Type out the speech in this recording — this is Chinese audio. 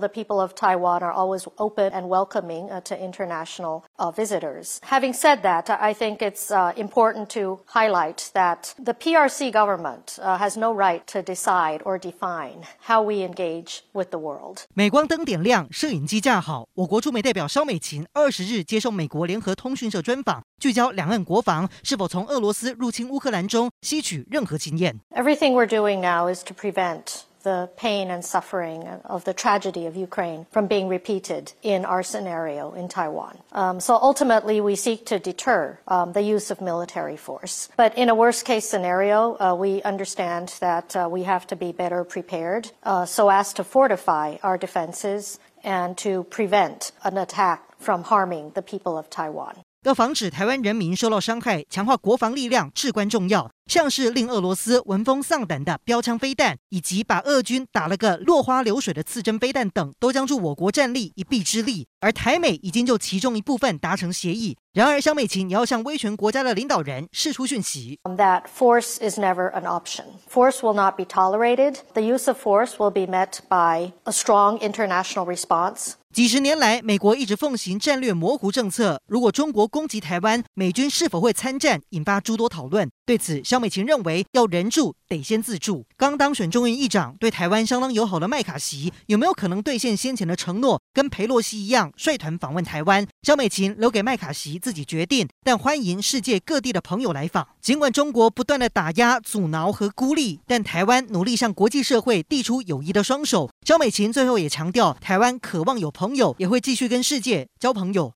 The people of Taiwan are always open and welcoming to international visitors. Having said that, I think it's important to highlight that the PRC government has no right to decide or define how we engage with the world. 镁光灯点亮，摄影机架好。我国驻美代表萧美琴二十日接受美国联合通讯社专访，聚焦两岸国防是否从俄罗斯入侵乌克兰中吸取任何经验。Everything we're doing now is to prevent the pain and suffering of the tragedy of Ukraine from being repeated in our scenario in Taiwan. Um, so ultimately, we seek to deter um, the use of military force. But in a worst case scenario, uh, we understand that uh, we have to be better prepared uh, so as to fortify our defenses and to prevent an attack from harming the people of Taiwan. 要防止台湾人民受到伤害，强化国防力量至关重要。像是令俄罗斯闻风丧胆的标枪飞弹，以及把俄军打了个落花流水的刺针飞弹等，都将助我国战力一臂之力。而台美已经就其中一部分达成协议。然而，萧美琴也要向威权国家的领导人释出讯息：That force is never an option. Force will not be tolerated. The use of force will be met by a strong international response. 几十年来，美国一直奉行战略模糊政策。如果中国攻击台湾，美军是否会参战，引发诸多讨论。对此，萧美琴认为要人助得先自助。刚当选众议议长、对台湾相当友好的麦卡锡，有没有可能兑现先前的承诺，跟裴洛西一样率团访问台湾？萧美琴留给麦卡锡自己决定，但欢迎世界各地的朋友来访。尽管中国不断的打压、阻挠和孤立，但台湾努力向国际社会递出友谊的双手。萧美琴最后也强调，台湾渴望有朋朋友，也会继续跟世界交朋友。